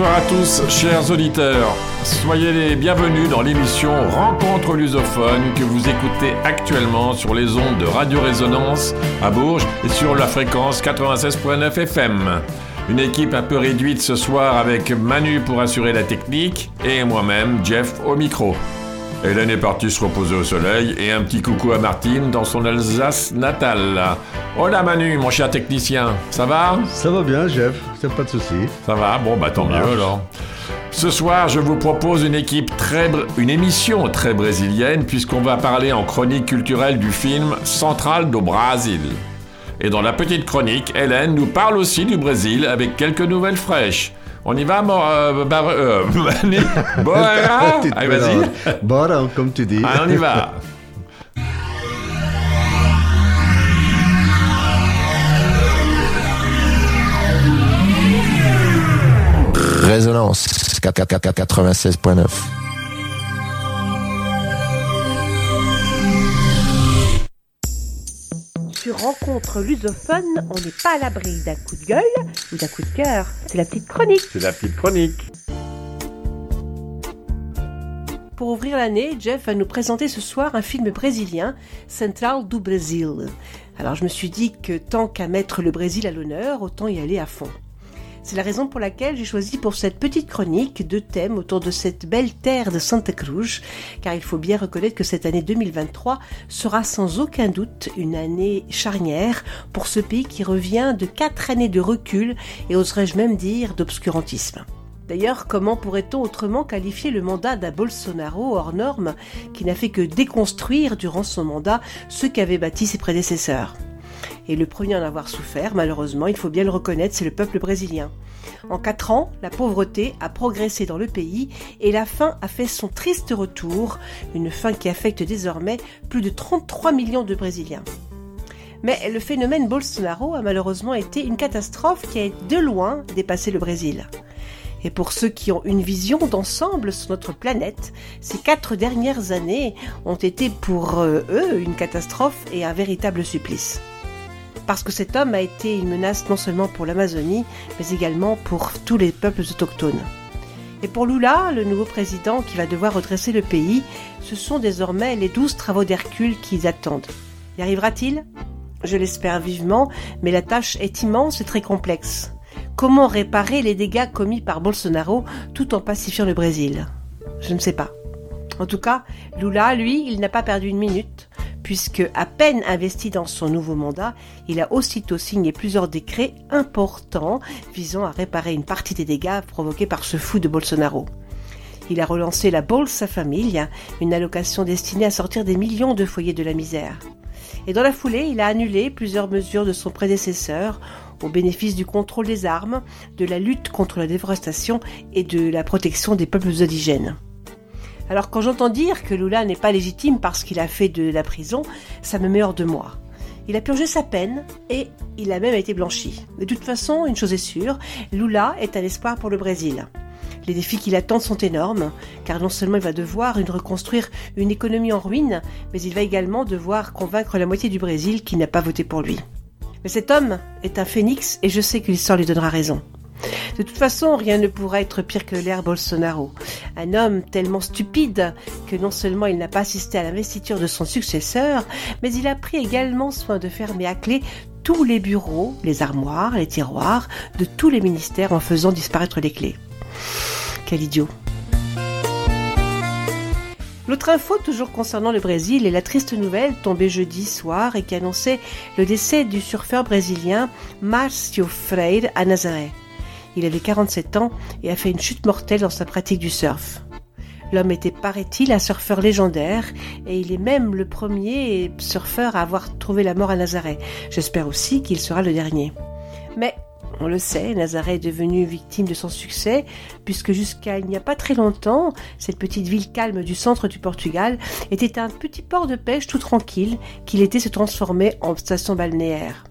Bonsoir à tous, chers auditeurs. Soyez les bienvenus dans l'émission Rencontre lusophone que vous écoutez actuellement sur les ondes de Radio Résonance à Bourges et sur la fréquence 96.9 FM. Une équipe un peu réduite ce soir avec Manu pour assurer la technique et moi-même, Jeff, au micro. Hélène est partie se reposer au soleil et un petit coucou à Martine dans son Alsace natale. Hola Manu, mon cher technicien, ça va? Ça va bien, Jeff, c'est pas de souci. Ça va? Bon, bah tant mieux alors. Ce soir, je vous propose une équipe très, une émission très brésilienne puisqu'on va parler en chronique culturelle du film Central do Brasil. Et dans la petite chronique, Hélène nous parle aussi du Brésil avec quelques nouvelles fraîches. On y va, Mor euh, bar euh, Bora Allez, vas-y. Bora, comme tu dis. Allez, on y va. Résonance 96.9. Sur Rencontre lusophone, on n'est pas à l'abri d'un coup de gueule ou d'un coup de cœur. C'est la petite chronique. C'est la petite chronique. Pour ouvrir l'année, Jeff va nous présenter ce soir un film brésilien, Central do Brasil. Alors je me suis dit que tant qu'à mettre le Brésil à l'honneur, autant y aller à fond. C'est la raison pour laquelle j'ai choisi pour cette petite chronique deux thèmes autour de cette belle terre de Santa Cruz, car il faut bien reconnaître que cette année 2023 sera sans aucun doute une année charnière pour ce pays qui revient de quatre années de recul et oserais-je même dire d'obscurantisme. D'ailleurs, comment pourrait-on autrement qualifier le mandat d'un Bolsonaro hors norme qui n'a fait que déconstruire durant son mandat ce qu'avaient bâti ses prédécesseurs? Et le premier à en avoir souffert, malheureusement, il faut bien le reconnaître, c'est le peuple brésilien. En quatre ans, la pauvreté a progressé dans le pays et la faim a fait son triste retour, une faim qui affecte désormais plus de 33 millions de Brésiliens. Mais le phénomène Bolsonaro a malheureusement été une catastrophe qui a de loin dépassé le Brésil. Et pour ceux qui ont une vision d'ensemble sur notre planète, ces quatre dernières années ont été pour euh, eux une catastrophe et un véritable supplice parce que cet homme a été une menace non seulement pour l'Amazonie, mais également pour tous les peuples autochtones. Et pour Lula, le nouveau président qui va devoir redresser le pays, ce sont désormais les douze travaux d'Hercule qui attendent. Y arrivera-t-il? Je l'espère vivement, mais la tâche est immense et très complexe. Comment réparer les dégâts commis par Bolsonaro tout en pacifiant le Brésil? Je ne sais pas. En tout cas, Lula, lui, il n'a pas perdu une minute puisque, à peine investi dans son nouveau mandat, il a aussitôt signé plusieurs décrets importants visant à réparer une partie des dégâts provoqués par ce fou de Bolsonaro. Il a relancé la Bolsa Família, une allocation destinée à sortir des millions de foyers de la misère. Et dans la foulée, il a annulé plusieurs mesures de son prédécesseur au bénéfice du contrôle des armes, de la lutte contre la déforestation et de la protection des peuples indigènes. Alors quand j'entends dire que Lula n'est pas légitime parce qu'il a fait de la prison, ça me met hors de moi. Il a purgé sa peine et il a même été blanchi. De toute façon, une chose est sûre, Lula est un espoir pour le Brésil. Les défis qui l'attendent sont énormes, car non seulement il va devoir reconstruire une économie en ruine, mais il va également devoir convaincre la moitié du Brésil qui n'a pas voté pour lui. Mais cet homme est un phénix et je sais que l'histoire lui donnera raison. De toute façon, rien ne pourra être pire que l'air Bolsonaro. Un homme tellement stupide que non seulement il n'a pas assisté à l'investiture de son successeur, mais il a pris également soin de fermer à clé tous les bureaux, les armoires, les tiroirs de tous les ministères en faisant disparaître les clés. Quel idiot. L'autre info, toujours concernant le Brésil, est la triste nouvelle tombée jeudi soir et qui annonçait le décès du surfeur brésilien Márcio Freire à Nazaré. Il avait 47 ans et a fait une chute mortelle dans sa pratique du surf. L'homme était, paraît-il, un surfeur légendaire, et il est même le premier surfeur à avoir trouvé la mort à Nazaré. J'espère aussi qu'il sera le dernier. Mais, on le sait, Nazaré est devenu victime de son succès, puisque jusqu'à il n'y a pas très longtemps, cette petite ville calme du centre du Portugal était un petit port de pêche tout tranquille, qu'il était se transformer en station balnéaire.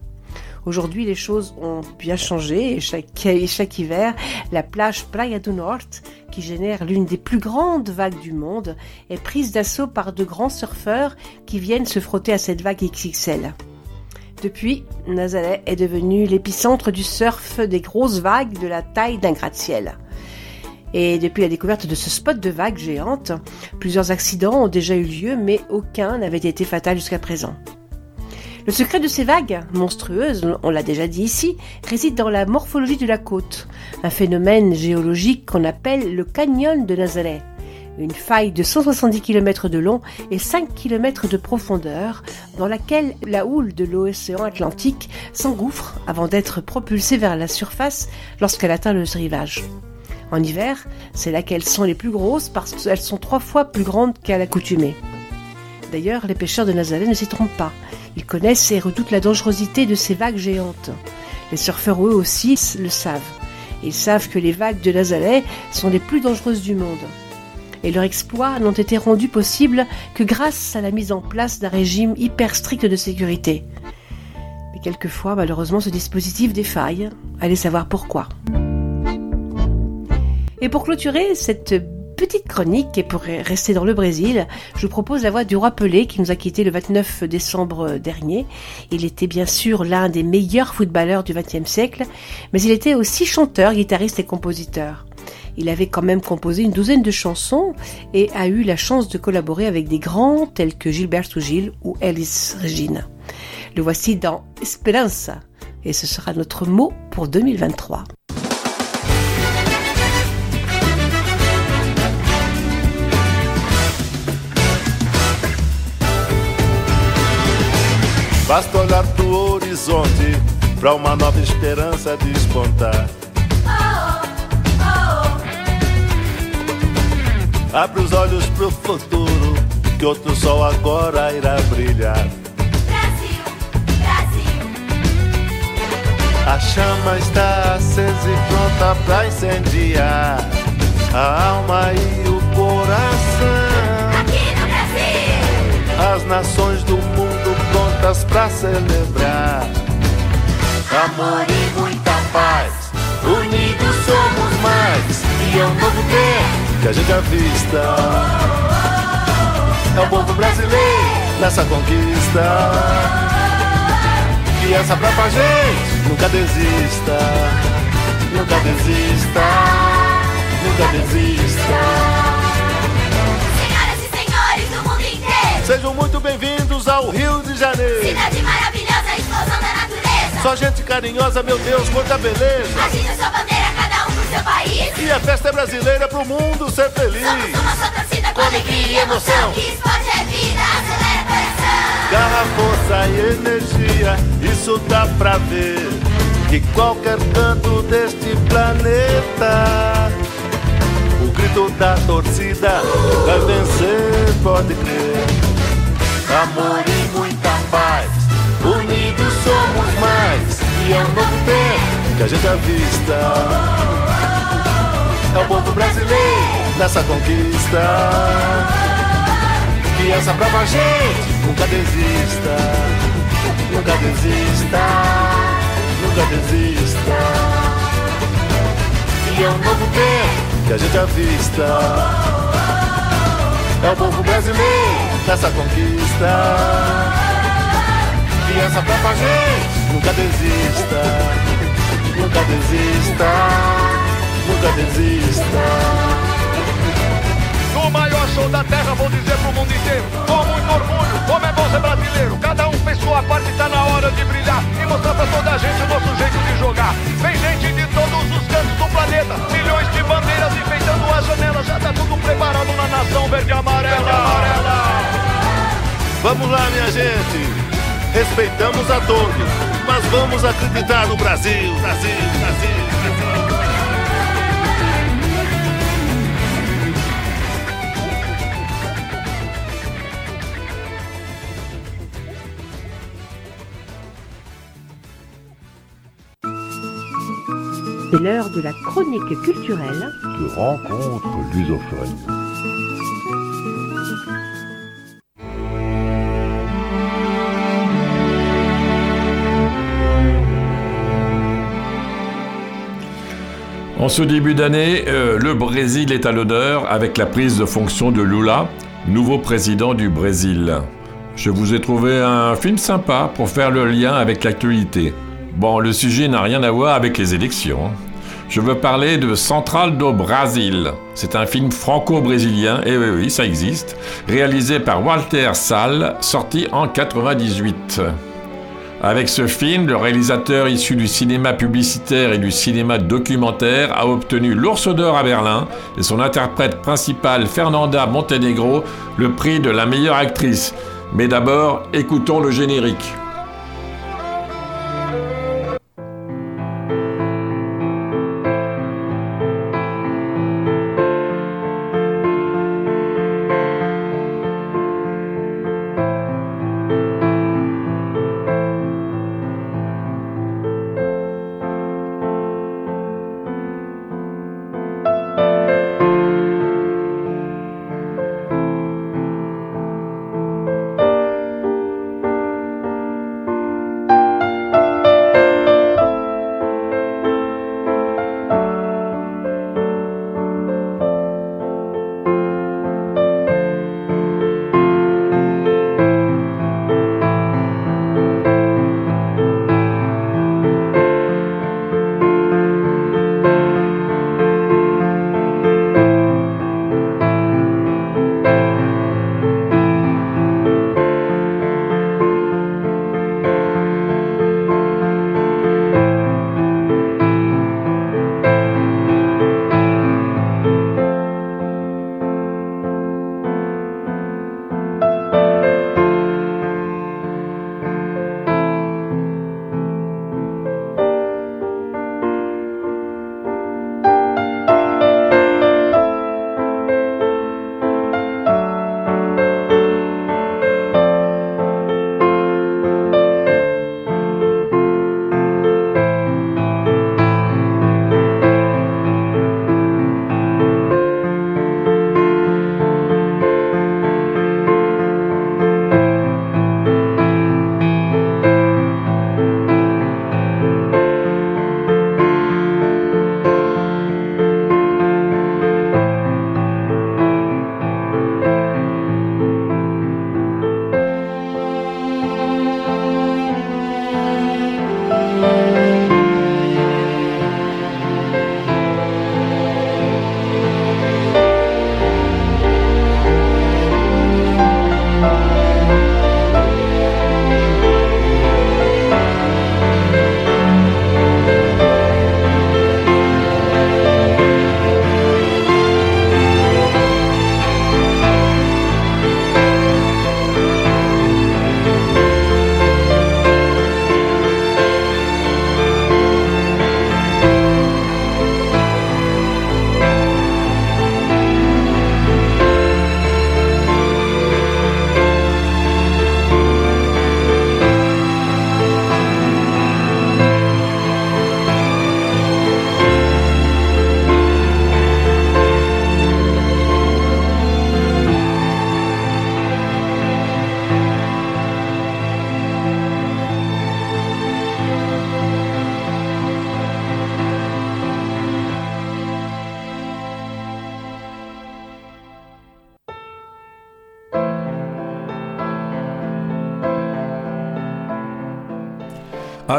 Aujourd'hui, les choses ont bien changé et chaque, hiver, la plage Praia do Norte, qui génère l'une des plus grandes vagues du monde, est prise d'assaut par de grands surfeurs qui viennent se frotter à cette vague XXL. Depuis, Nazaré est devenu l'épicentre du surf des grosses vagues de la taille d'un gratte-ciel. Et depuis la découverte de ce spot de vagues géantes, plusieurs accidents ont déjà eu lieu, mais aucun n'avait été fatal jusqu'à présent. Le secret de ces vagues, monstrueuses, on l'a déjà dit ici, réside dans la morphologie de la côte, un phénomène géologique qu'on appelle le canyon de Nazareth. Une faille de 170 km de long et 5 km de profondeur dans laquelle la houle de l'océan Atlantique s'engouffre avant d'être propulsée vers la surface lorsqu'elle atteint le rivage. En hiver, c'est là qu'elles sont les plus grosses parce qu'elles sont trois fois plus grandes qu'à l'accoutumée. D'ailleurs, les pêcheurs de Nazareth ne s'y trompent pas. Ils connaissent et redoutent la dangerosité de ces vagues géantes. Les surfeurs, eux aussi, le savent. Ils savent que les vagues de Nazareth sont les plus dangereuses du monde. Et leurs exploits n'ont été rendus possibles que grâce à la mise en place d'un régime hyper strict de sécurité. Mais quelquefois, malheureusement, ce dispositif défaille. Allez savoir pourquoi. Et pour clôturer cette petite chronique et pour rester dans le Brésil, je vous propose la voix du roi Pelé qui nous a quitté le 29 décembre dernier. Il était bien sûr l'un des meilleurs footballeurs du XXe siècle, mais il était aussi chanteur, guitariste et compositeur. Il avait quand même composé une douzaine de chansons et a eu la chance de collaborer avec des grands tels que Gilberto Gil ou Elis Regina. Le voici dans Esperanza et ce sera notre mot pour 2023. Basta olhar pro horizonte pra uma nova esperança despontar. Abre os olhos pro futuro, que outro sol agora irá brilhar. Brasil, Brasil. A chama está acesa e pronta pra incendiar a alma e o coração. Aqui no Brasil. As nações do mundo prontas pra celebrar. Amor e muita paz, unidos somos mais. E é um novo tempo que a gente avista. É o povo brasileiro nessa conquista. E essa própria gente nunca desista. Nunca desista. Nunca desista. Sejam muito bem-vindos ao Rio de Janeiro. Cidade maravilhosa, explosão da natureza. Só gente carinhosa, meu Deus, quanta beleza. Agite sua bandeira, cada um pro seu país. E a festa é brasileira pro mundo ser feliz. Somos uma só torcida com alegria e emoção. Que esporte é vida, acelera coração. Garra, força e energia, isso dá pra ver. De qualquer canto deste planeta. O grito da torcida vai vencer, pode crer amor e muita paz. Unidos somos mais, e é um novo tempo que a gente avista. É o povo brasileiro nessa conquista. Que essa prova gente nunca desista, nunca desista, nunca desista. E é um novo tempo que a gente avista. É o povo brasileiro dessa conquista. E essa própria gente nunca desista, nunca desista, nunca desista. No maior show da terra, vou dizer pro mundo inteiro, com muito orgulho, como é bom ser brasileiro. Cada um fez sua parte, tá na hora de brilhar e mostrar pra toda a gente o nosso jeito de jogar. Vem gente de todos os cantos do planeta, milhões de bandeiras enfeitando a janela. Já tá tudo preparado na nação verde amarela. Amarela. Vamos lá, minha gente. Respeitamos a todos, mas vamos acreditar no Brasil, Brasil, Brasil, Brasil. C'est l'heure de la chronique culturelle de rencontre lusophone. En ce début d'année, euh, le Brésil est à l'honneur avec la prise de fonction de Lula, nouveau président du Brésil. Je vous ai trouvé un film sympa pour faire le lien avec l'actualité. Bon, le sujet n'a rien à voir avec les élections. Je veux parler de Central do Brasil. C'est un film franco-brésilien, et oui, ça existe, réalisé par Walter Sall, sorti en 98. Avec ce film, le réalisateur issu du cinéma publicitaire et du cinéma documentaire a obtenu l'Ours d'Or à Berlin et son interprète principale, Fernanda Montenegro, le prix de la meilleure actrice. Mais d'abord, écoutons le générique.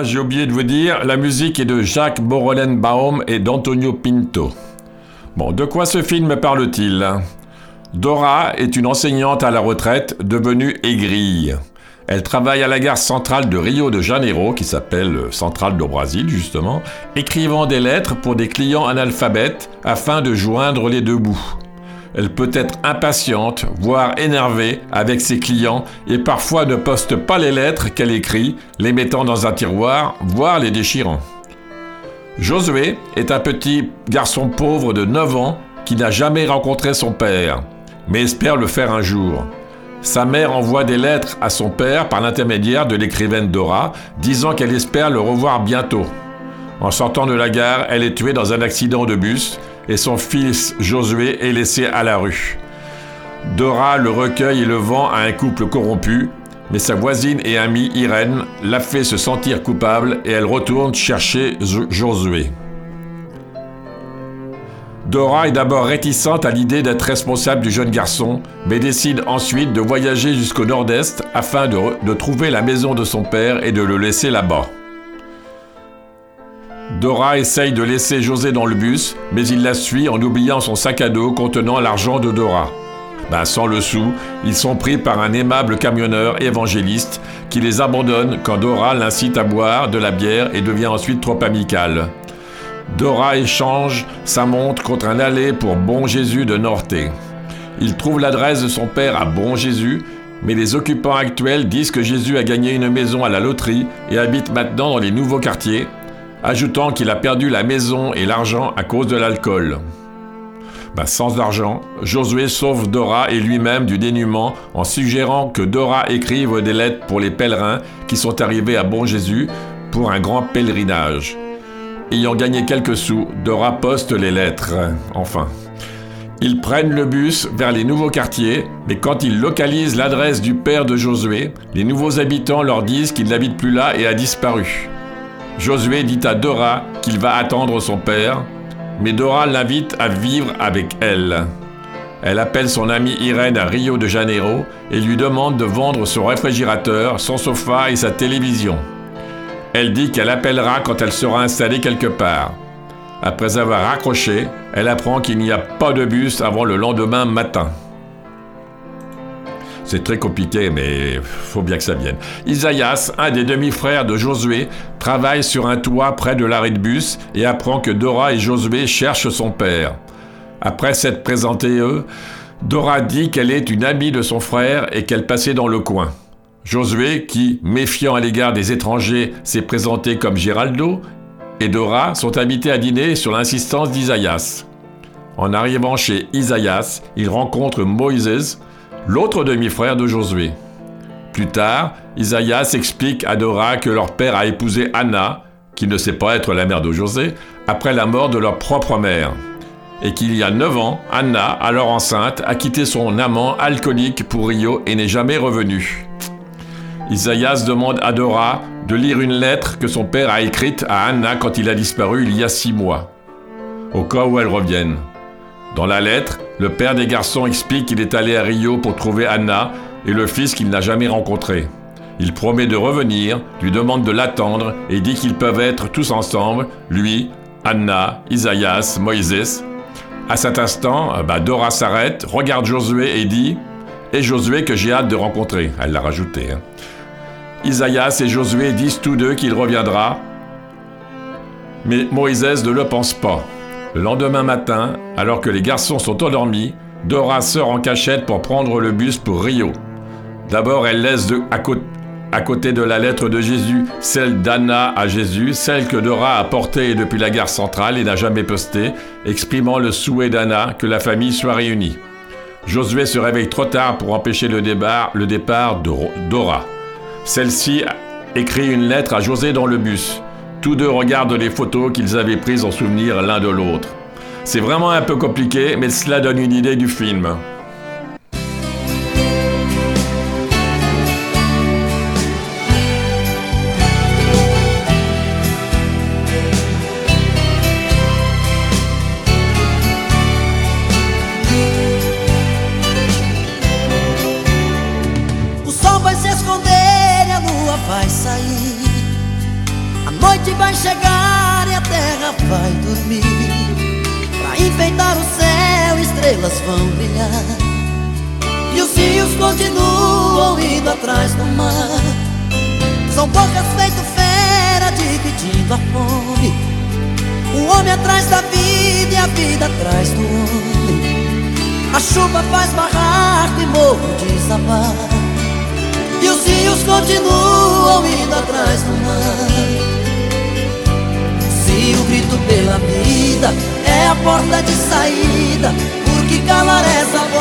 J'ai oublié de vous dire, la musique est de Jacques Borolenbaum et d'Antonio Pinto. Bon, de quoi ce film parle-t-il? Dora est une enseignante à la retraite devenue aigrie. Elle travaille à la gare centrale de Rio de Janeiro, qui s'appelle Centrale do Brasil justement, écrivant des lettres pour des clients analphabètes afin de joindre les deux bouts. Elle peut être impatiente, voire énervée avec ses clients et parfois ne poste pas les lettres qu'elle écrit, les mettant dans un tiroir, voire les déchirant. Josué est un petit garçon pauvre de 9 ans qui n'a jamais rencontré son père, mais espère le faire un jour. Sa mère envoie des lettres à son père par l'intermédiaire de l'écrivaine Dora, disant qu'elle espère le revoir bientôt. En sortant de la gare, elle est tuée dans un accident de bus et son fils Josué est laissé à la rue. Dora le recueille et le vend à un couple corrompu, mais sa voisine et amie Irène la fait se sentir coupable et elle retourne chercher Josué. Dora est d'abord réticente à l'idée d'être responsable du jeune garçon, mais décide ensuite de voyager jusqu'au nord-est afin de, de trouver la maison de son père et de le laisser là-bas. Dora essaye de laisser José dans le bus, mais il la suit en oubliant son sac à dos contenant l'argent de Dora. Ben, sans le sou, ils sont pris par un aimable camionneur évangéliste qui les abandonne quand Dora l'incite à boire de la bière et devient ensuite trop amicale. Dora échange sa montre contre un aller pour Bon Jésus de Norté. Il trouve l'adresse de son père à Bon Jésus, mais les occupants actuels disent que Jésus a gagné une maison à la loterie et habite maintenant dans les nouveaux quartiers, ajoutant qu'il a perdu la maison et l'argent à cause de l'alcool. Ben, sans argent, Josué sauve Dora et lui-même du dénuement en suggérant que Dora écrive des lettres pour les pèlerins qui sont arrivés à Bon Jésus pour un grand pèlerinage. Ayant gagné quelques sous, Dora poste les lettres. Enfin. Ils prennent le bus vers les nouveaux quartiers, mais quand ils localisent l'adresse du père de Josué, les nouveaux habitants leur disent qu'il n'habite plus là et a disparu. Josué dit à Dora qu'il va attendre son père, mais Dora l'invite à vivre avec elle. Elle appelle son amie Irène à Rio de Janeiro et lui demande de vendre son réfrigérateur, son sofa et sa télévision. Elle dit qu'elle appellera quand elle sera installée quelque part. Après avoir raccroché, elle apprend qu'il n'y a pas de bus avant le lendemain matin. C'est très compliqué, mais faut bien que ça vienne. Isaïas, un des demi-frères de Josué, travaille sur un toit près de l'arrêt de bus et apprend que Dora et Josué cherchent son père. Après s'être présentés eux, Dora dit qu'elle est une amie de son frère et qu'elle passait dans le coin. Josué, qui, méfiant à l'égard des étrangers, s'est présenté comme Géraldo, et Dora sont invités à dîner sur l'insistance d'Isaïas. En arrivant chez Isaïas, ils rencontrent Moïse, l'autre demi-frère de Josué. Plus tard, Isaïas explique à Dora que leur père a épousé Anna, qui ne sait pas être la mère de José, après la mort de leur propre mère. Et qu'il y a neuf ans, Anna, alors enceinte, a quitté son amant alcoolique pour Rio et n'est jamais revenue. Isaïas demande à Dora de lire une lettre que son père a écrite à Anna quand il a disparu il y a six mois, au cas où elle revienne. Dans la lettre, le père des garçons explique qu'il est allé à Rio pour trouver Anna et le fils qu'il n'a jamais rencontré. Il promet de revenir, lui demande de l'attendre et dit qu'ils peuvent être tous ensemble, lui, Anna, Isaïas, Moïse. À cet instant, bah, Dora s'arrête, regarde Josué et dit Et Josué que j'ai hâte de rencontrer. Elle l'a rajouté. Hein. Isaïas et Josué disent tous deux qu'il reviendra, mais Moïse ne le pense pas. Le lendemain matin, alors que les garçons sont endormis, Dora sort en cachette pour prendre le bus pour Rio. D'abord, elle laisse à, côté de la lettre de Jésus celle d'Anna à Jésus, celle que Dora a portée depuis la gare centrale et n'a jamais postée, exprimant le souhait d'Anna que la famille soit réunie. Josué se réveille trop tard pour empêcher le départ, le départ de Dora. Celle-ci écrit une lettre à José dans le bus. Tous deux regardent les photos qu'ils avaient prises en souvenir l'un de l'autre. C'est vraiment un peu compliqué, mais cela donne une idée du film. Estrelas vão brilhar. E os rios continuam indo atrás do mar. São bocas feito fera dividindo a fome. O homem atrás da vida e a vida atrás do homem. A chuva faz barraco e morro desabar. E os rios continuam indo atrás do mar. Se o grito pela vida é a porta de saída calar essa voz.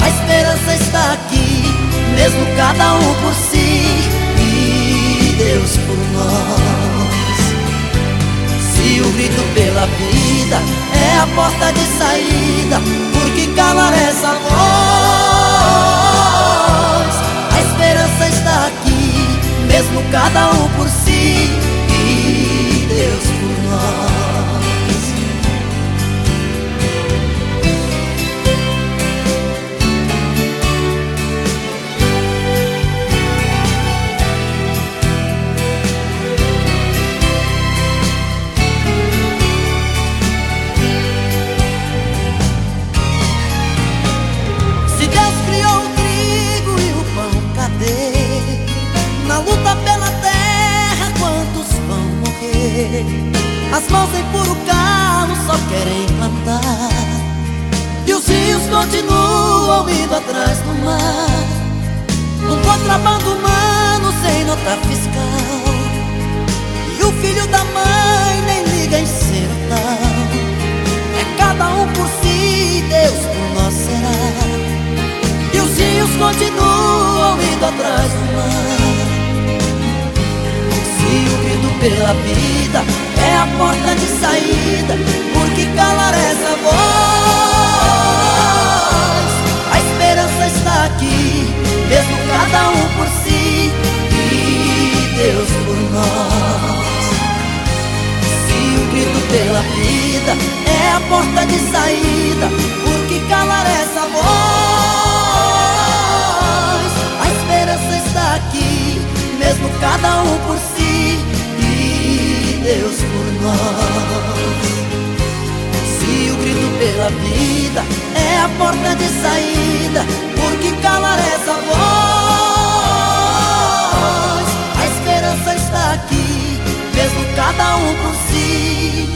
A esperança está aqui, mesmo cada um por si e Deus por nós. Se o grito pela vida é a porta de saída, por que calar essa voz? A esperança está aqui, mesmo cada um por si e Deus por nós. Mãos em puro carro só querem plantar. E os rios continuam indo atrás do mar. Um contrabando humano sem nota fiscal. E o filho da mãe nem liga em ser tal. É cada um por si, Deus por nós será. E os rios continuam indo atrás do mar. Se o pela vida é a porta de saída, por que calar essa voz? A esperança está aqui, mesmo cada um por si e Deus por nós. Se o grito pela vida é a porta de saída, por que calar essa voz? A esperança está aqui, mesmo cada um por si Deus por nós. Se o grito pela vida é a porta de saída, por que calar essa voz? A esperança está aqui, mesmo cada um por si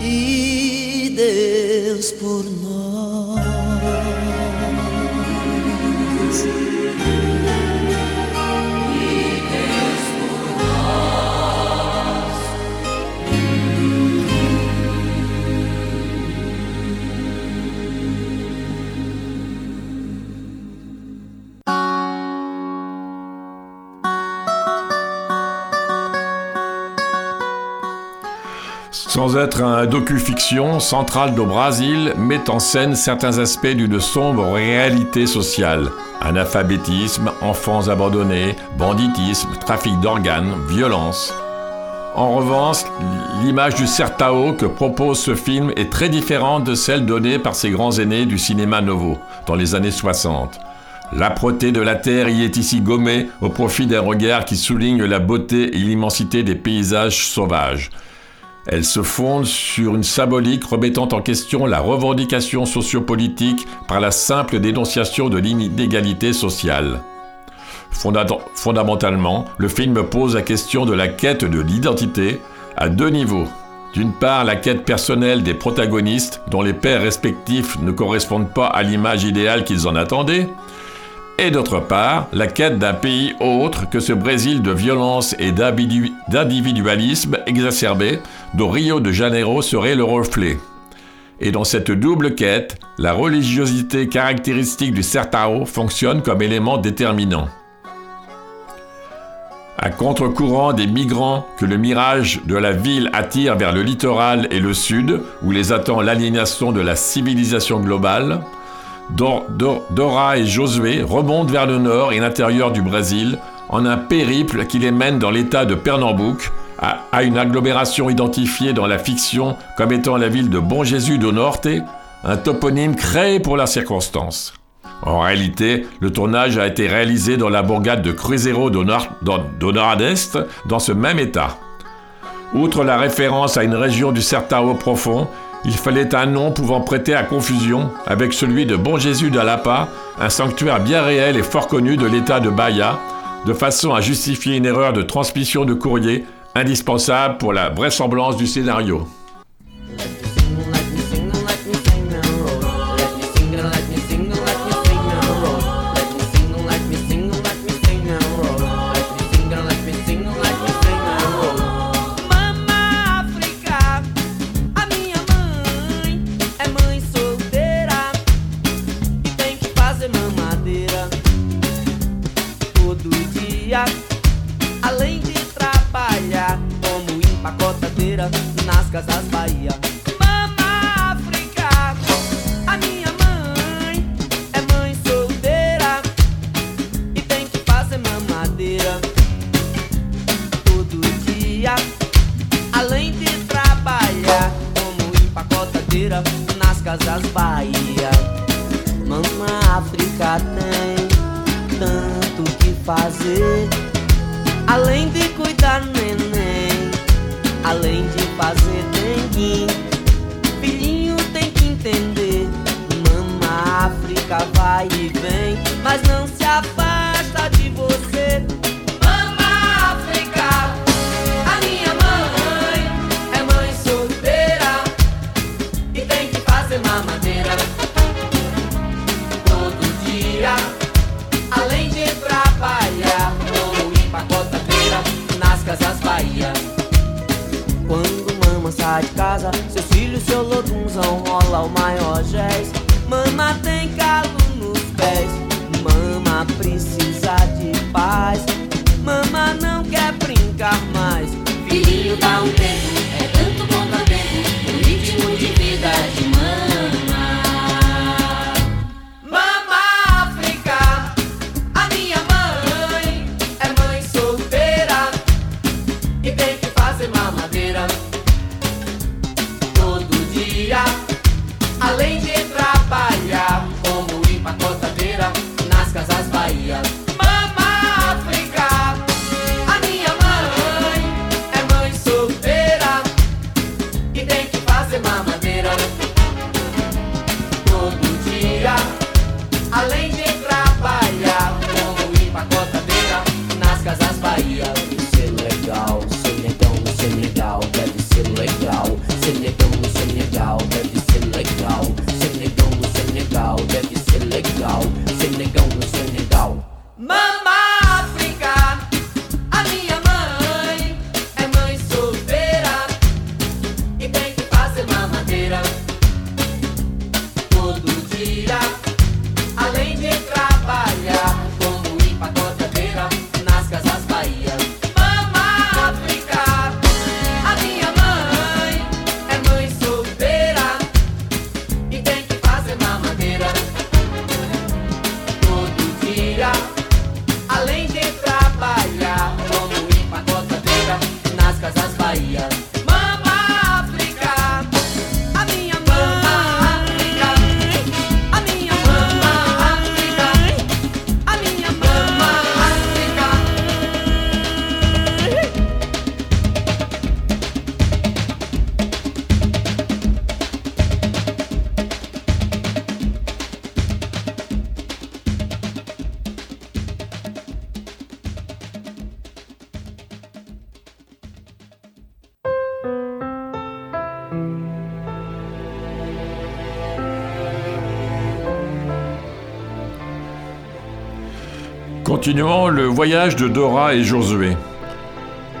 e Deus por nós. Être un docu-fiction, Central do Brasil met en scène certains aspects d'une sombre réalité sociale. Analphabétisme, enfants abandonnés, banditisme, trafic d'organes, violence. En revanche, l'image du Sertao que propose ce film est très différente de celle donnée par ses grands aînés du cinéma novo dans les années 60. L'âpreté de la terre y est ici gommée au profit d'un regard qui souligne la beauté et l'immensité des paysages sauvages. Elle se fonde sur une symbolique remettant en question la revendication sociopolitique par la simple dénonciation de l'inégalité sociale. Fonda fondamentalement, le film pose la question de la quête de l'identité à deux niveaux. D'une part, la quête personnelle des protagonistes dont les pères respectifs ne correspondent pas à l'image idéale qu'ils en attendaient, et d'autre part, la quête d'un pays autre que ce Brésil de violence et d'individualisme exacerbé dont Rio de Janeiro serait le reflet. Et dans cette double quête, la religiosité caractéristique du Sertao fonctionne comme élément déterminant. À contre-courant des migrants que le mirage de la ville attire vers le littoral et le sud, où les attend l'aliénation de la civilisation globale, Dora et Josué remontent vers le nord et l'intérieur du Brésil en un périple qui les mène dans l'état de Pernambouc, à, une agglomération identifiée dans la fiction comme étant la ville de Bon Jésus do Norte, un toponyme créé pour la circonstance. En réalité, le tournage a été réalisé dans la bourgade de Cruzeiro do, Nord-Est, dans ce même état. Outre la référence à une région du Sertao profond, il fallait un nom pouvant prêter à confusion avec celui de Bon Jésus d'Alapa, un sanctuaire bien réel et fort connu de l'état de Bahia, de façon à justifier une erreur de transmission de courrier indispensable pour la vraisemblance du scénario. Além de Continuons le voyage de Dora et Josué.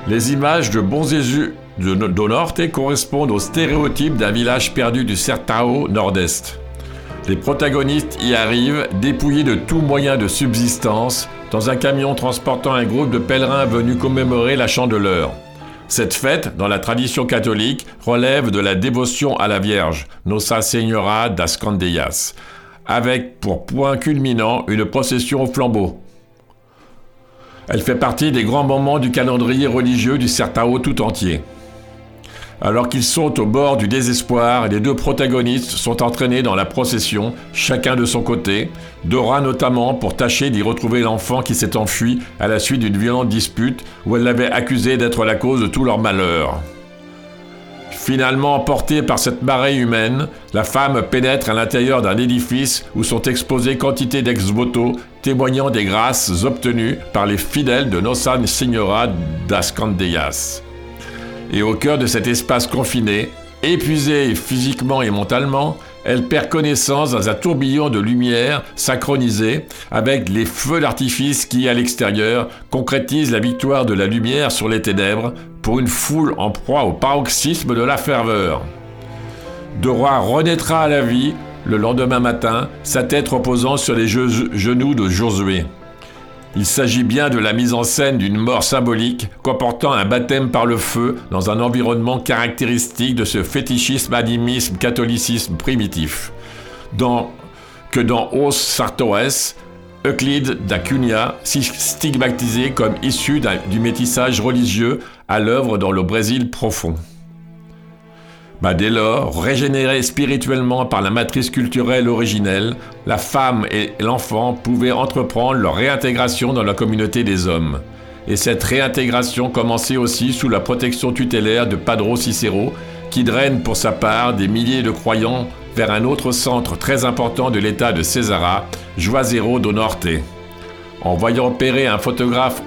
Les images de Bonzésu de do Norte correspondent aux stéréotypes d'un village perdu du Sertao nord-est. Les protagonistes y arrivent dépouillés de tout moyen de subsistance dans un camion transportant un groupe de pèlerins venus commémorer la chandeleur. Cette fête, dans la tradition catholique, relève de la dévotion à la Vierge, Nossa Senhora das Candeias, avec pour point culminant une procession au flambeau. Elle fait partie des grands moments du calendrier religieux du Sertao tout entier. Alors qu'ils sont au bord du désespoir, les deux protagonistes sont entraînés dans la procession, chacun de son côté, Dora notamment pour tâcher d'y retrouver l'enfant qui s'est enfui à la suite d'une violente dispute où elle l'avait accusé d'être la cause de tout leur malheur. Finalement emportée par cette marée humaine, la femme pénètre à l'intérieur d'un édifice où sont exposées quantité d'ex-voto témoignant des grâces obtenues par les fidèles de Nossa Senhora das Candeias. Et au cœur de cet espace confiné, épuisée physiquement et mentalement, elle perd connaissance dans un tourbillon de lumière synchronisé avec les feux d'artifice qui, à l'extérieur, concrétisent la victoire de la lumière sur les ténèbres pour une foule en proie au paroxysme de la ferveur. Dora renaîtra à la vie le lendemain matin, sa tête reposant sur les ge- genoux de Josué. Il s'agit bien de la mise en scène d'une mort symbolique comportant un baptême par le feu dans un environnement caractéristique de ce fétichisme, animisme, catholicisme primitif. Que dans Os Sartoes, Euclide d'Acunha, si stigmatisé comme issu du métissage religieux à l'œuvre dans le Brésil profond. Dès lors, régénérés spirituellement par la matrice culturelle originelle, la femme et l'enfant pouvaient entreprendre leur réintégration dans la communauté des hommes. Et cette réintégration commençait aussi sous la protection tutélaire de Padro Cicero, qui draine pour sa part des milliers de croyants vers un autre centre très important de l'état de Césara, Juazeiro do Norte. En voyant opérer un photographe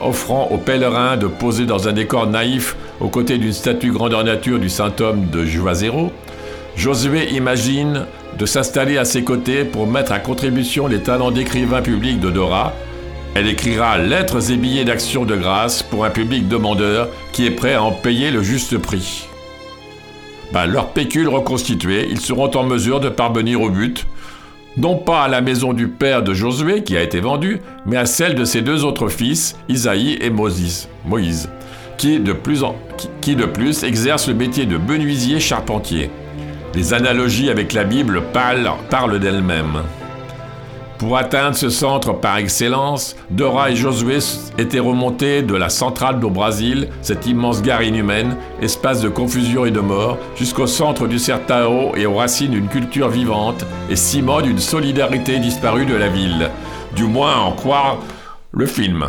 offrant aux pèlerins de poser dans un décor naïf aux côtés d'une statue grandeur nature du saint homme de Juazeiro, Josué imagine de s'installer à ses côtés pour mettre à contribution les talents d'écrivain public de Dora. Elle écrira lettres et billets d'action de grâce pour un public demandeur qui est prêt à en payer le juste prix. bah, leur pécule reconstituée, ils seront en mesure de parvenir au but, non pas à la maison du père de Josué qui a été vendu, mais à celle de ses deux autres fils, Isaïe et Moïse, qui, de plus en, exercent le métier de menuisier charpentier. Les analogies avec la Bible parlent, parlent d'elles-mêmes. Pour atteindre ce centre par excellence, Dora et Josué étaient remontés de la centrale du Brésil, cette immense gare inhumaine, espace de confusion et de mort, jusqu'au centre du Sertao et aux racines d'une culture vivante et ciment d'une solidarité disparue de la ville. Du moins en croire le film.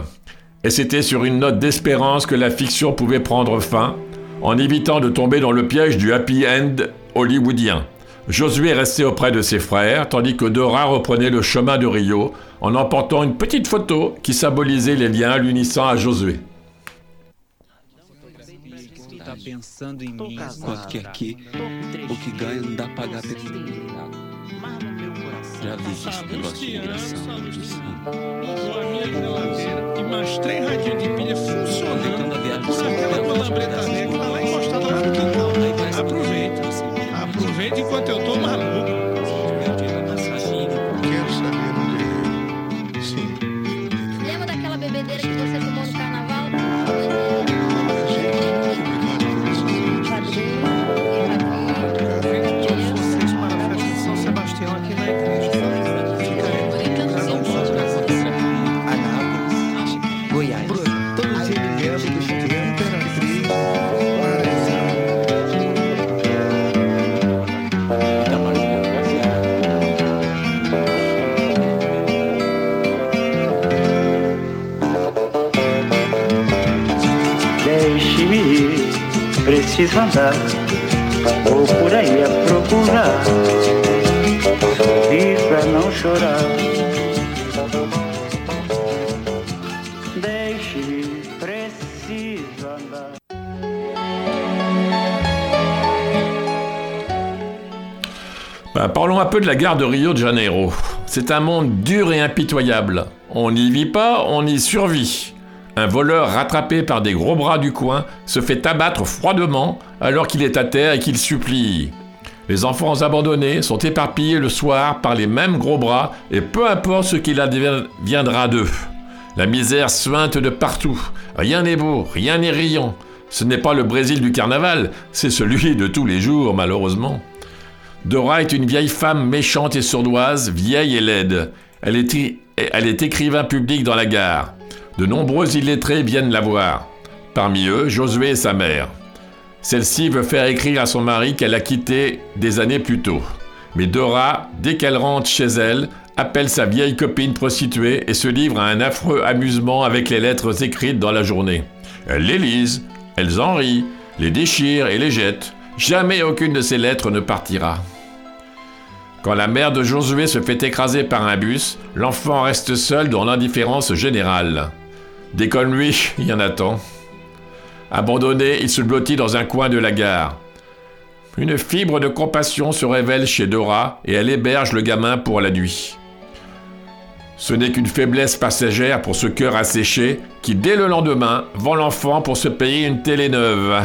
Et c'était sur une note d'espérance que la fiction pouvait prendre fin, en évitant de tomber dans le piège du happy end hollywoodien. Josué restait auprès de ses frères, tandis que Dora reprenait le chemin de Rio en emportant une petite photo qui symbolisait les liens l'unissant à Josué. Bah, parlons un peu de la gare de Rio de Janeiro. C'est un monde dur et impitoyable. On n'y vit pas, on y survit. Un voleur rattrapé par des gros bras du coin se fait abattre froidement alors qu'il est à terre et qu'il supplie. Les enfants abandonnés sont éparpillés le soir par les mêmes gros bras et peu importe ce qu'il adviendra d'eux. La misère suinte de partout. Rien n'est beau, rien n'est riant. Ce n'est pas le Brésil du carnaval, c'est celui de tous les jours malheureusement. Dora est une vieille femme méchante et sournoise, vieille et laide. Elle est écrivain public dans la gare. De nombreux illettrés viennent la voir. Parmi eux, Josué et sa mère. Celle-ci veut faire écrire à son mari qu'elle a quitté des années plus tôt. Mais Dora, dès qu'elle rentre chez elle, appelle sa vieille copine prostituée et se livre à un affreux amusement avec les lettres écrites dans la journée. Elle les lise, elles en rient, les déchire et les jette. Jamais aucune de ces lettres ne partira. Quand la mère de Josué se fait écraser par un bus, l'enfant reste seul dans l'indifférence générale. Dès comme lui, il y en a tant. Abandonné, il se blottit dans un coin de la gare. Une fibre de compassion se révèle chez Dora et elle héberge le gamin pour la nuit. Ce n'est qu'une faiblesse passagère pour ce cœur asséché qui, dès le lendemain, vend l'enfant pour se payer une télé neuve.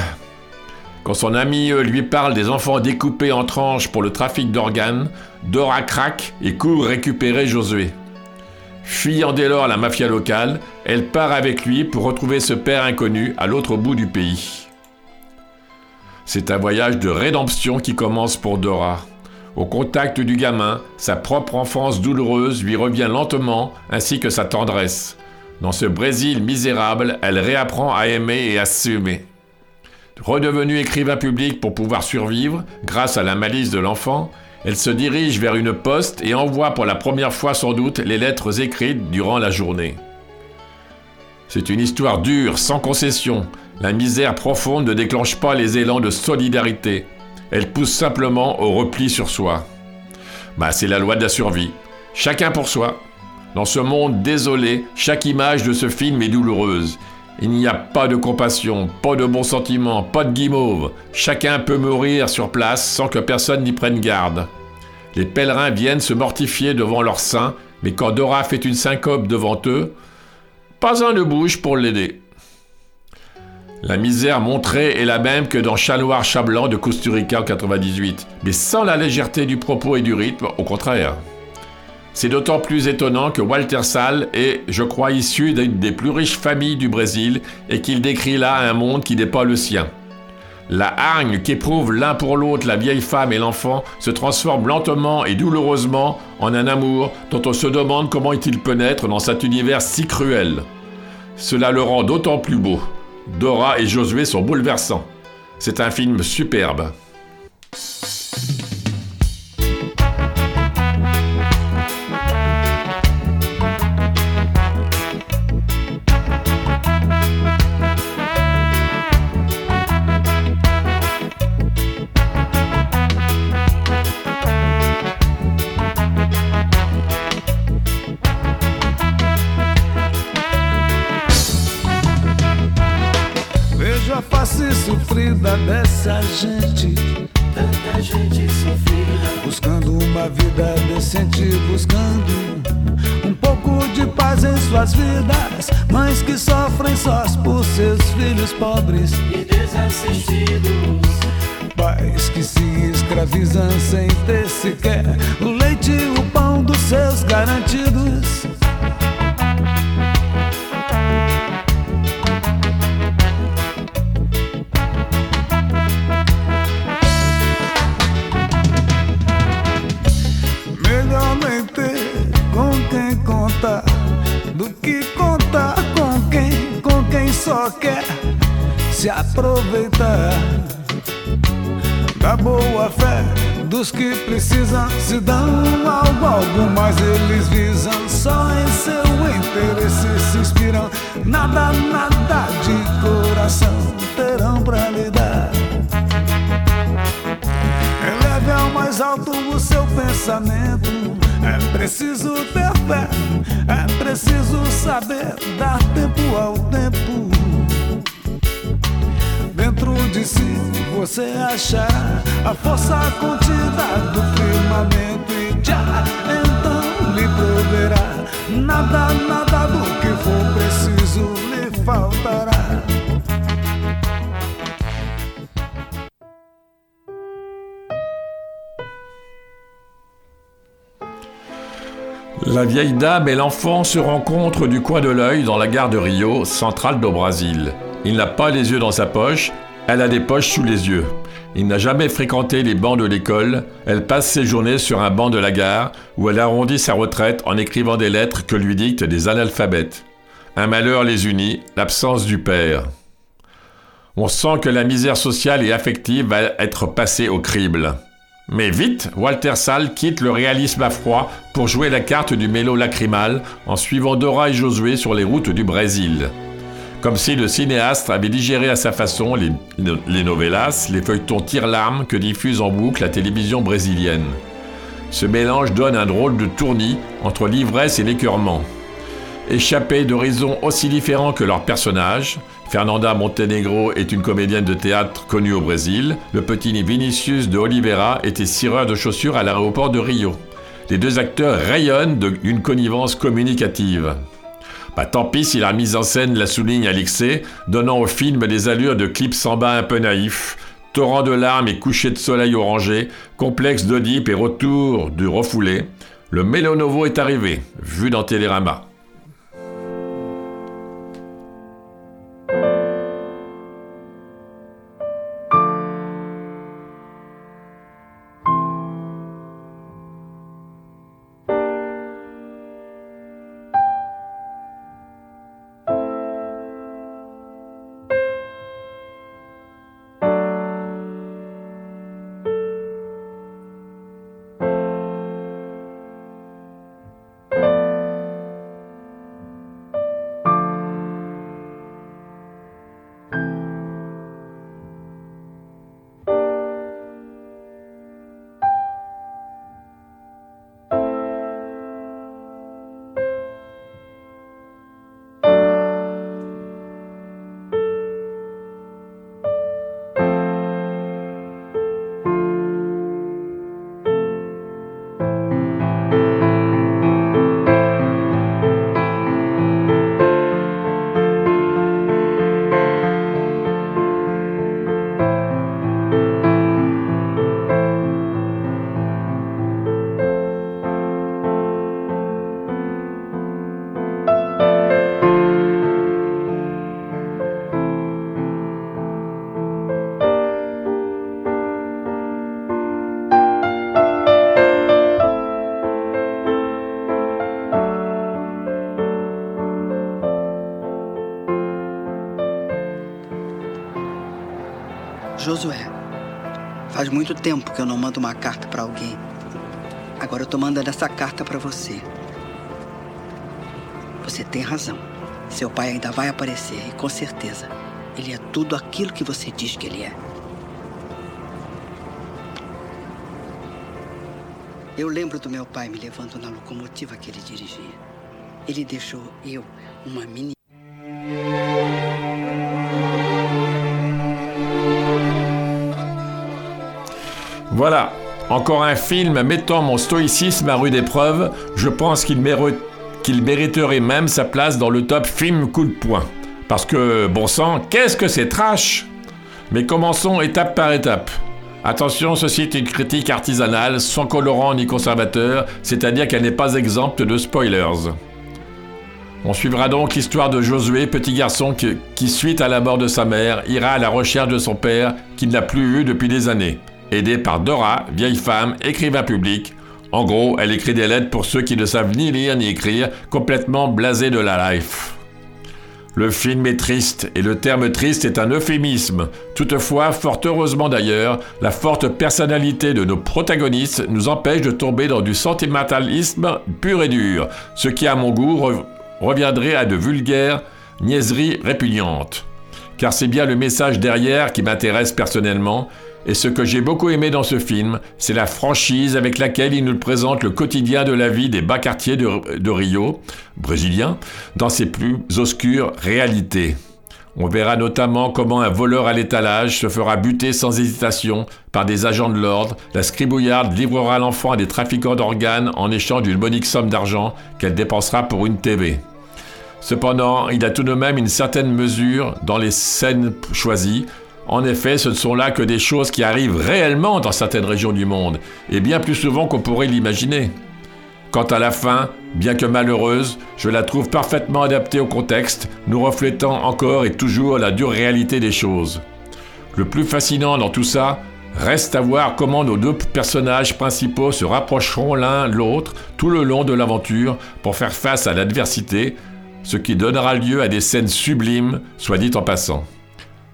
Quand son ami lui parle des enfants découpés en tranches pour le trafic d'organes, Dora craque et court récupérer Josué. Fuyant dès lors la mafia locale, elle part avec lui pour retrouver ce père inconnu à l'autre bout du pays. C'est un voyage de rédemption qui commence pour Dora. Au contact du gamin, sa propre enfance douloureuse lui revient lentement, ainsi que sa tendresse. Dans ce Brésil misérable, elle réapprend à aimer et à s'aimer. Redevenue écrivain public pour pouvoir survivre, grâce à la malice de l'enfant, elle se dirige vers une poste et envoie pour la première fois sans doute les lettres écrites durant la journée. C'est une histoire dure, sans concession. La misère profonde ne déclenche pas les élans de solidarité. Elle pousse simplement au repli sur soi. Bah, c'est la loi de la survie. Chacun pour soi. Dans ce monde désolé, chaque image de ce film est douloureuse. Il n'y a pas de compassion, pas de bons sentiments, pas de guimauve. Chacun peut mourir sur place sans que personne n'y prenne garde. Les pèlerins viennent se mortifier devant leur saint, mais quand Dora fait une syncope devant eux, pas un ne bouge pour l'aider. La misère montrée est la même que dans Chat noir, Chat blanc de Kusturica en 98, mais sans la légèreté du propos et du rythme, au contraire. C'est d'autant plus étonnant que Walter Sall est, je crois, issu d'une des plus riches familles du Brésil et qu'il décrit là un monde qui n'est pas le sien. La hargne qu'éprouvent l'un pour l'autre la vieille femme et l'enfant se transforme lentement et douloureusement en un amour dont on se demande comment il peut naître dans cet univers si cruel. Cela le rend d'autant plus beau. Dora et Josué sont bouleversants. C'est un film superbe. Dessa gente. Tanta gente sofrida. Buscando uma vida decente, buscando um pouco de paz em suas vidas. Mães que sofrem sós por seus filhos pobres e desassistidos. Pais que se escravizam sem ter sequer o leite e o pão dos seus garantidos. Se aproveitar da boa fé dos que precisam se dão algo, algo, mas eles visam só em seu interesse se inspiram. Nada, nada de coração terão pra lhe dar. Eleve ao mais alto o seu pensamento. É preciso ter fé, é preciso saber dar tempo ao tempo. Dentro de si você achará a força contida do firmamento e já então lhe proverá. Nada, nada do que for preciso lhe faltará. La vieille dame et l'enfant se rencontrent du coin de l'œil dans la gare de Rio, centrale do Brasil. Il n'a pas les yeux dans sa poche, elle a des poches sous les yeux. Il n'a jamais fréquenté les bancs de l'école, elle passe ses journées sur un banc de la gare où elle arrondit sa retraite en écrivant des lettres que lui dictent des analphabètes. Un malheur les unit, l'absence du père. On sent que la misère sociale et affective va être passée au crible. Mais vite, Walter Sall quitte le réalisme à froid pour jouer la carte du mélo lacrymal en suivant Dora et Josué sur les routes du Brésil. Comme si le cinéaste avait digéré à sa façon les, les novellas, les feuilletons tire-larmes que diffuse en boucle la télévision brésilienne. Ce mélange donne un drôle de tournis entre l'ivresse et l'écœurement. Échappés d'horizons aussi différents que leurs personnages, Fernanda Montenegro est une comédienne de théâtre connue au Brésil, le petit Vinicius de Oliveira était cireur de chaussures à l'aéroport de Rio. Les deux acteurs rayonnent d'une connivence communicative. Bah, tant pis si la mise en scène la souligne à l'excès, donnant au film des allures de clip samba un peu naïf, torrent de larmes et coucher de soleil orangé, complexe d'Oedipe et retour du refoulé. Le Mélonovo est arrivé, vu dans Télérama. Faz muito tempo que eu não mando uma carta pra alguém. Agora eu tô mandando essa carta pra você. Você tem razão. Seu pai ainda vai aparecer e com certeza ele é tudo aquilo que você diz que ele é. Eu lembro do meu pai me levando na locomotiva que ele dirigia. Ele deixou eu, uma menina. Voilà, encore un film mettant mon stoïcisme à rude épreuve. Je pense qu'il méri- qu'il mériterait même sa place dans le top film coup de poing. Parce que, bon sang, qu'est-ce que c'est trash? Mais commençons étape par étape. Attention, ceci est une critique artisanale, sans colorant ni conservateur, c'est-à-dire qu'elle n'est pas exempte de spoilers. On suivra donc l'histoire de Josué, petit garçon qui, qui, suite à la mort de sa mère, ira à la recherche de son père qu'il n'a plus vu depuis des années. Aidé par Dora, vieille femme, écrivain public. En gros, elle écrit des lettres pour ceux qui ne savent ni lire ni écrire, complètement blasés de la life. Le film est triste, et le terme triste est un euphémisme. Toutefois, fort heureusement d'ailleurs, la forte personnalité de nos protagonistes nous empêche de tomber dans du sentimentalisme pur et dur, ce qui à mon goût re- reviendrait à de vulgaires niaiseries répugnantes. Car c'est bien le message derrière qui m'intéresse personnellement, et ce que j'ai beaucoup aimé dans ce film, c'est la franchise avec laquelle il nous présente le quotidien de la vie des bas quartiers de, Rio, brésiliens, dans ses plus obscures réalités. On verra notamment comment un voleur à l'étalage se fera buter sans hésitation par des agents de l'ordre, la scribouillarde livrera l'enfant à des trafiquants d'organes en échange d'une monique somme d'argent qu'elle dépensera pour une TV. Cependant, il a tout de même une certaine mesure dans les scènes choisies. En effet, ce ne sont là que des choses qui arrivent réellement dans certaines régions du monde, et bien plus souvent qu'on pourrait l'imaginer. Quant à la fin, bien que malheureuse, je la trouve parfaitement adaptée au contexte, nous reflétant encore et toujours la dure réalité des choses. Le plus fascinant dans tout ça, reste à voir comment nos deux personnages principaux se rapprocheront l'un l'autre tout le long de l'aventure pour faire face à l'adversité, ce qui donnera lieu à des scènes sublimes, soit dit en passant.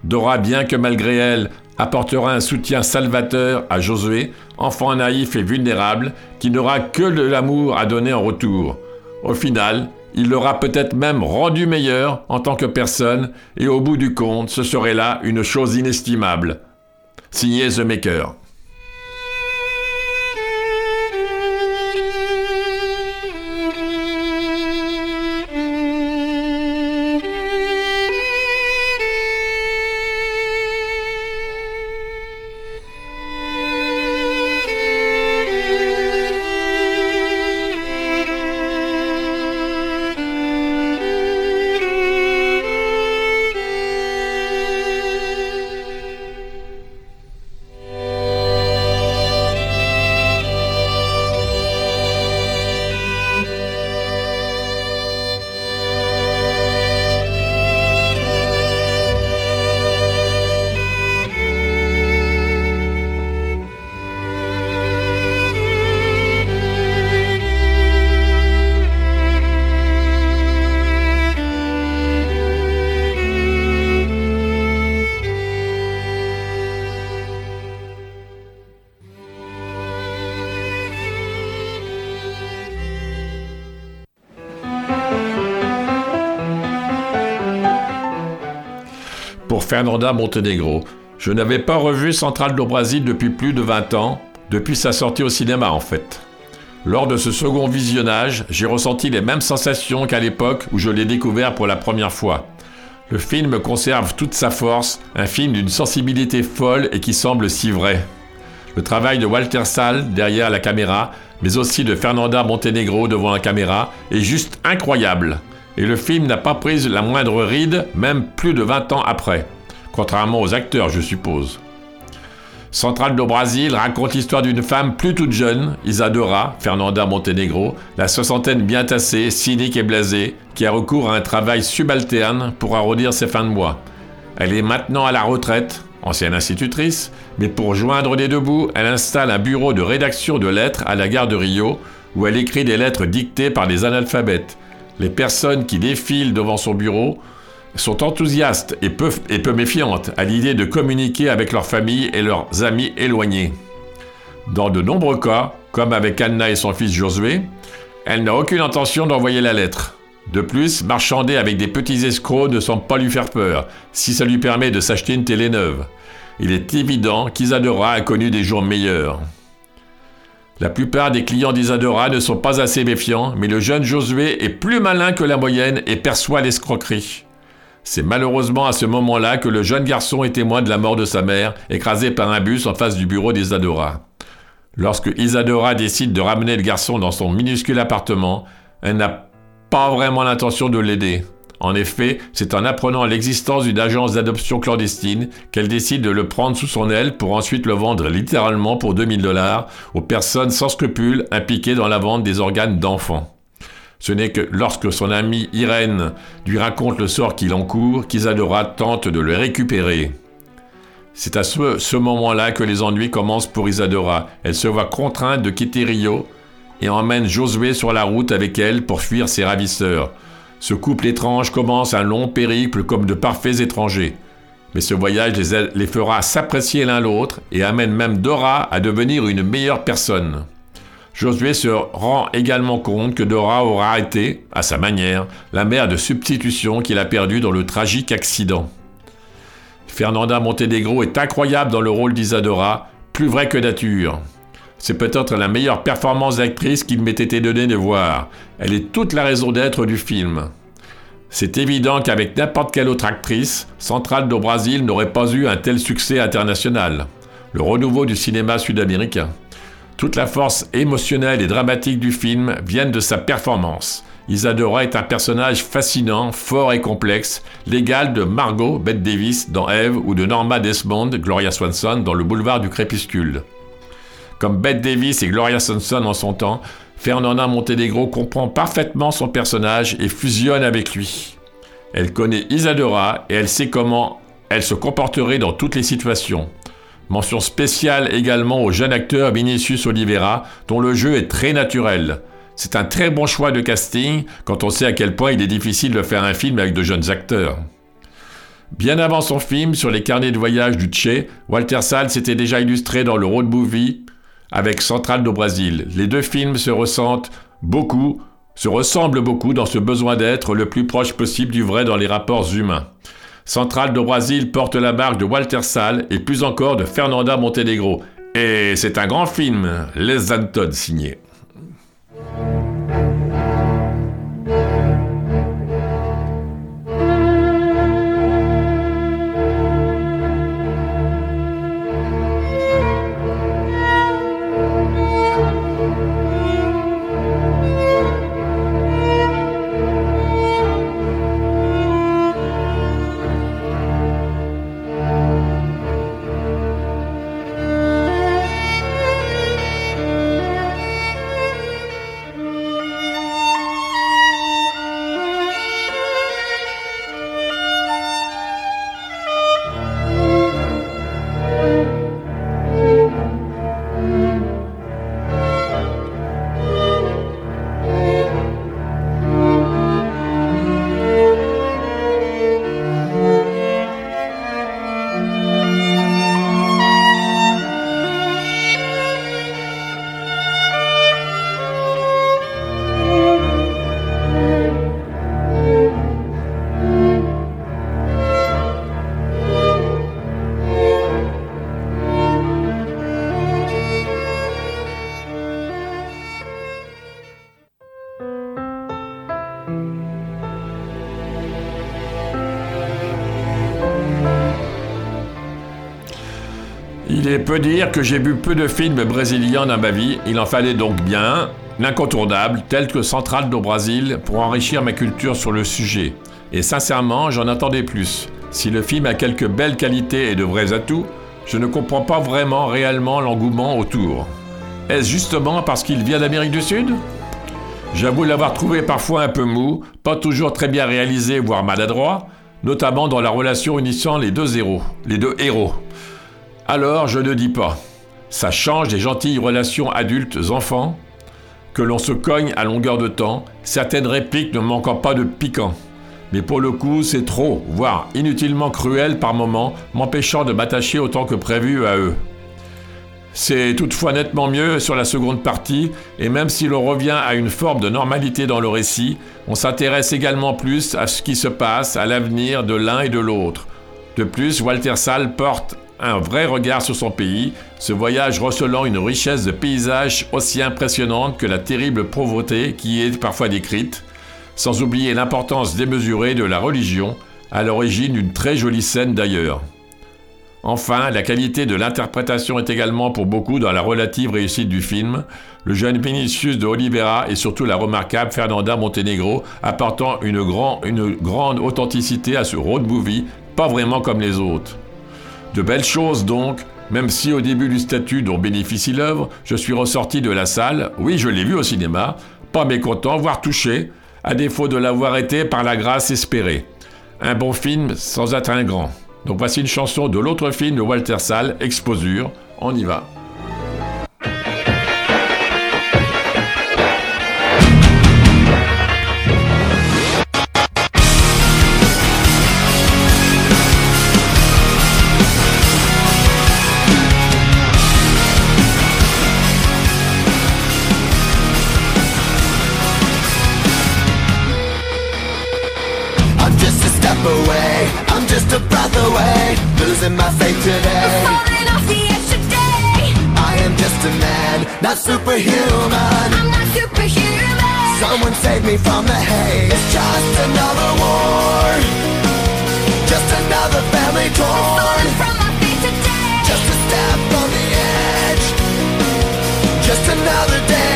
Dora, bien que malgré elle, apportera un soutien salvateur à Josué, enfant naïf et vulnérable, qui n'aura que de l'amour à donner en retour. Au final, il l'aura peut-être même rendu meilleur en tant que personne, et au bout du compte, ce serait là une chose inestimable. Signé The Maker. Pour Fernanda Montenegro. Je n'avais pas revu Central do Brasil depuis plus de 20 ans, depuis sa sortie au cinéma en fait. Lors de ce second visionnage, j'ai ressenti les mêmes sensations qu'à l'époque où je l'ai découvert pour la première fois. Le film conserve toute sa force, un film d'une sensibilité folle et qui semble si vrai. Le travail de Walter Sall derrière la caméra, mais aussi de Fernanda Montenegro devant la caméra, est juste incroyable. Et le film n'a pas pris la moindre ride, même plus de 20 ans après. Contrairement aux acteurs, je suppose. Central do Brasil raconte l'histoire d'une femme plus toute jeune, Isadora, Fernanda Montenegro, la soixantaine bien tassée, cynique et blasée, qui a recours à un travail subalterne pour arrondir ses fins de mois. Elle est maintenant à la retraite, ancienne institutrice, mais pour joindre les deux bouts, elle installe un bureau de rédaction de lettres à la gare de Rio, où elle écrit des lettres dictées par des analphabètes. Les personnes qui défilent devant son bureau sont enthousiastes et peu, méfiantes à l'idée de communiquer avec leur famille et leurs amis éloignés. Dans de nombreux cas, comme avec Anna et son fils Josué, elle n'a aucune intention d'envoyer la lettre. De plus, marchander avec des petits escrocs ne semble pas lui faire peur, si ça lui permet de s'acheter une télé neuve. Il est évident qu'Isadora a connu des jours meilleurs. La plupart des clients d'Isadora ne sont pas assez méfiants, mais le jeune Josué est plus malin que la moyenne et perçoit l'escroquerie. C'est malheureusement à ce moment-là que le jeune garçon est témoin de la mort de sa mère, écrasé par un bus en face du bureau d'Isadora. Lorsque Isadora décide de ramener le garçon dans son minuscule appartement, elle n'a pas vraiment l'intention de l'aider. En effet, c'est en apprenant l'existence d'une agence d'adoption clandestine qu'elle décide de le prendre sous son aile pour ensuite le vendre littéralement pour 2000 dollars aux personnes sans scrupules impliquées dans la vente des organes d'enfants. Ce n'est que lorsque son amie Irène lui raconte le sort qu'il encourt qu'Isadora tente de le récupérer. C'est à ce, ce moment-là que les ennuis commencent pour Isadora. Elle se voit contrainte de quitter Rio et emmène Josué sur la route avec elle pour fuir ses ravisseurs. Ce couple étrange commence un long périple comme de parfaits étrangers. Mais ce voyage les, fera s'apprécier l'un l'autre et amène même Dora à devenir une meilleure personne. Josué se rend également compte que Dora aura été, à sa manière, la mère de substitution qu'il a perdue dans le tragique accident. Fernanda Montenegro est incroyable dans le rôle d'Isadora, plus vrai que nature. C'est peut-être la meilleure performance d'actrice qu'il m'ait été donné de voir. Elle est toute la raison d'être du film. C'est évident qu'avec n'importe quelle autre actrice, Centrale do Brasil n'aurait pas eu un tel succès international. Le renouveau du cinéma sud-américain. Toute la force émotionnelle et dramatique du film viennent de sa performance. Isadora est un personnage fascinant, fort et complexe, l'égal de Margot, Bette Davis dans Eve ou de Norma Desmond, Gloria Swanson dans Le Boulevard du Crépuscule. Comme Bette Davis et Gloria Swanson en son temps, Fernanda Montenegro comprend parfaitement son personnage et fusionne avec lui. Elle connaît Isadora et elle sait comment elle se comporterait dans toutes les situations. Mention spéciale également au jeune acteur Vinicius Oliveira, dont le jeu est très naturel. C'est un très bon choix de casting quand on sait à quel point il est difficile de faire un film avec de jeunes acteurs. Bien avant son film sur les carnets de voyage du Tché, Walter Sall s'était déjà illustré dans le road movie avec Central do Brasil. Les deux films se ressentent beaucoup, se ressemblent beaucoup dans ce besoin d'être le plus proche possible du vrai dans les rapports humains. Central do Brasil porte la marque de Walter Sall et plus encore de Fernanda Montenegro. Et c'est un grand film, Les Anton signé. Que j'ai vu peu de films brésiliens dans ma vie, il en fallait donc bien, l'incontournable, tel que Central do Brasil, pour enrichir ma culture sur le sujet. Et sincèrement, j'en attendais plus. Si le film a quelques belles qualités et de vrais atouts, je ne comprends pas vraiment réellement l'engouement autour. Est-ce justement parce qu'il vient d'Amérique du Sud? J'avoue l'avoir trouvé parfois un peu mou, pas toujours très bien réalisé, voire maladroit, notamment dans la relation unissant les deux héros. Les deux héros. Alors, je ne dis pas. Ça change des gentilles relations adultes-enfants, que l'on se cogne à longueur de temps, certaines répliques ne manquant pas de piquant. mais pour le coup, c'est trop, voire inutilement cruel par moments, m'empêchant de m'attacher autant que prévu à eux. C'est toutefois nettement mieux sur la seconde partie, et même si l'on revient à une forme de normalité dans le récit, on s'intéresse également plus à ce qui se passe à l'avenir de l'un et de l'autre. De plus, Walter Sall porte un vrai regard sur son pays, ce voyage recelant une richesse de paysages aussi impressionnante que la terrible pauvreté qui est parfois décrite, sans oublier l'importance démesurée de la religion, à l'origine d'une très jolie scène d'ailleurs. Enfin, la qualité de l'interprétation est également pour beaucoup dans la relative réussite du film, le jeune Vinicius de Oliveira et surtout la remarquable Fernanda Montenegro apportant une, une grande authenticité à ce road movie, pas vraiment comme les autres. De belles choses donc, même si au début du statut dont bénéficie l'œuvre, je suis ressorti de la salle, oui je l'ai vu au cinéma, pas mécontent, voire touché, à défaut de l'avoir été par la grâce espérée. Un bon film sans être un grand. Donc voici une chanson de l'autre film de Walter Sall, Exposure, on y va. Losing my faith today. I'm Falling off the edge today. I am just a man, not superhuman. I'm not superhuman. Someone save me from the hate. It's just another war, just another family torn. From my feet today. Just a step on the edge, just another day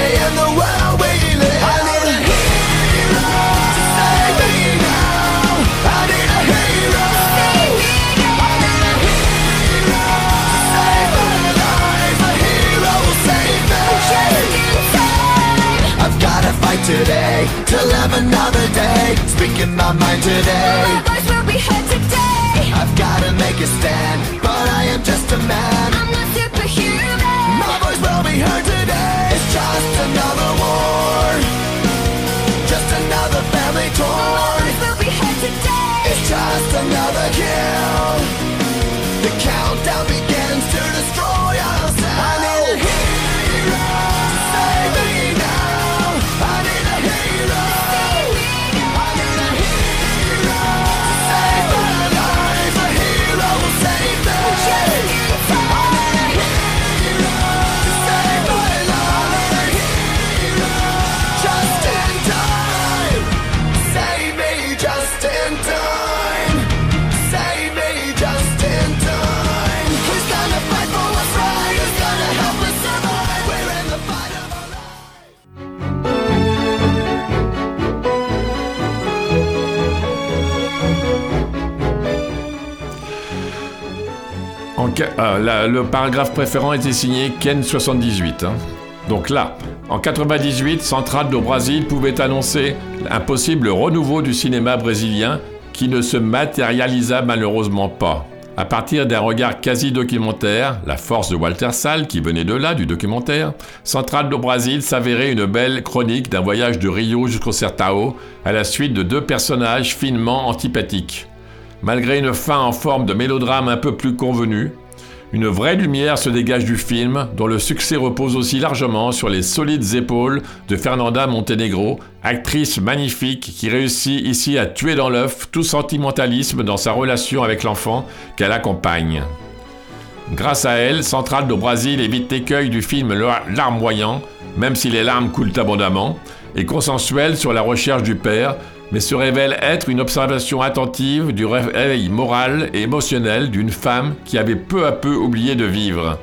today to live another day. Speaking my mind today. My voice will be heard today. I've gotta make a stand, but I am just a man. I'm not superhuman. My voice will be heard today. It's just another war, just another family My torn. voice will be heard today. It's just another kill. The countdown begins to destroy ourselves. I need a hero to save me La- le paragraphe préférant était signé Ken78. hein. Donc là, en 98, Central do Brasil pouvait annoncer un possible renouveau du cinéma brésilien qui ne se matérialisa malheureusement pas. À partir d'un regard quasi documentaire, la force de Walter Sall, qui venait de là, du documentaire, Central do Brasil s'avérait une belle chronique d'un voyage de Rio jusqu'au Sertao, à la suite de deux personnages finement antipathiques. Malgré une fin en forme de mélodrame un peu plus convenue, une vraie lumière se dégage du film, dont le succès repose aussi largement sur les solides épaules de Fernanda Montenegro, actrice magnifique qui réussit ici à tuer dans l'œuf tout sentimentalisme dans sa relation avec l'enfant qu'elle accompagne. Grâce à elle, Central do Brasil évite l'écueil du film larmoyant, même si les larmes coulent abondamment, et consensuel sur la recherche du père, mais se révèle être une observation attentive du réveil moral et émotionnel d'une femme qui avait peu à peu oublié de vivre.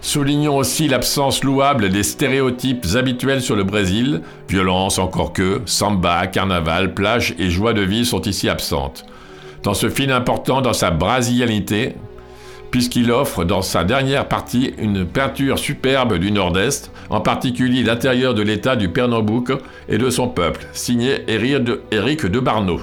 Soulignons aussi l'absence louable des stéréotypes habituels sur le Brésil, violence encore que, samba, carnaval, plage et joie de vie sont ici absentes. Dans ce film important dans sa brasilianité, puisqu'il offre dans sa dernière partie une peinture superbe du Nord-Est, en particulier l'intérieur de l'État du Pernambouc et de son peuple, signé Éric de, Barneau.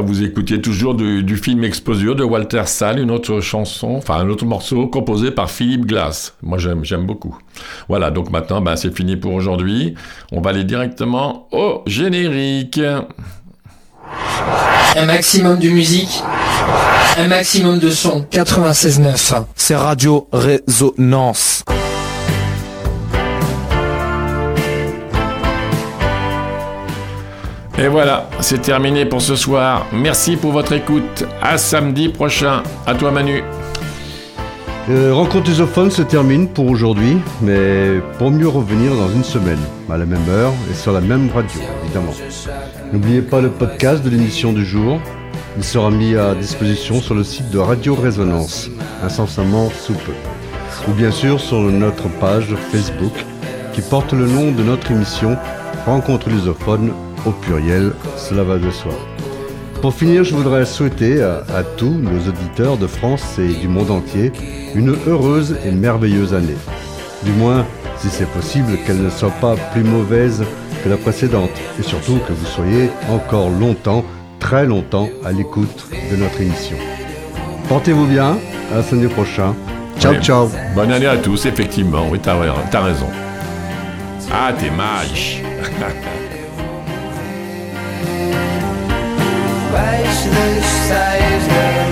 Vous écoutiez toujours du, du film Exposure de Walter Sall, une autre chanson, enfin un autre morceau composé par Philippe Glass. Moi, j'aime, j'aime beaucoup. Voilà, donc maintenant, ben, c'est fini pour aujourd'hui. On va aller directement au générique. Un maximum de musique, un maximum de son. 96.9. C'est Radio Résonance. Et voilà, c'est terminé pour ce soir. Merci pour votre écoute. À samedi prochain. À toi, Manu. Euh, Rencontre lusophone se termine pour aujourd'hui, mais pour mieux revenir dans une semaine, à la même heure et sur la même radio, évidemment. N'oubliez pas le podcast de l'émission du jour. Il sera mis à disposition sur le site de Radio Résonance, incessamment sous peu. Ou bien sûr sur notre page Facebook qui porte le nom de notre émission Rencontre lusophone au pluriel, cela va de soi. Pour finir, je voudrais souhaiter à, à tous nos auditeurs de France et du monde entier une heureuse et merveilleuse année. Du moins, si c'est possible, qu'elle ne soit pas plus mauvaise que la précédente. Et surtout que vous soyez encore longtemps, très longtemps, à l'écoute de notre émission. Portez-vous bien, à samedi prochain. Ciao, ciao. Bonne année à tous, effectivement. Oui, t'as, t'as raison. Ah, t'es mage. Christmas size. me.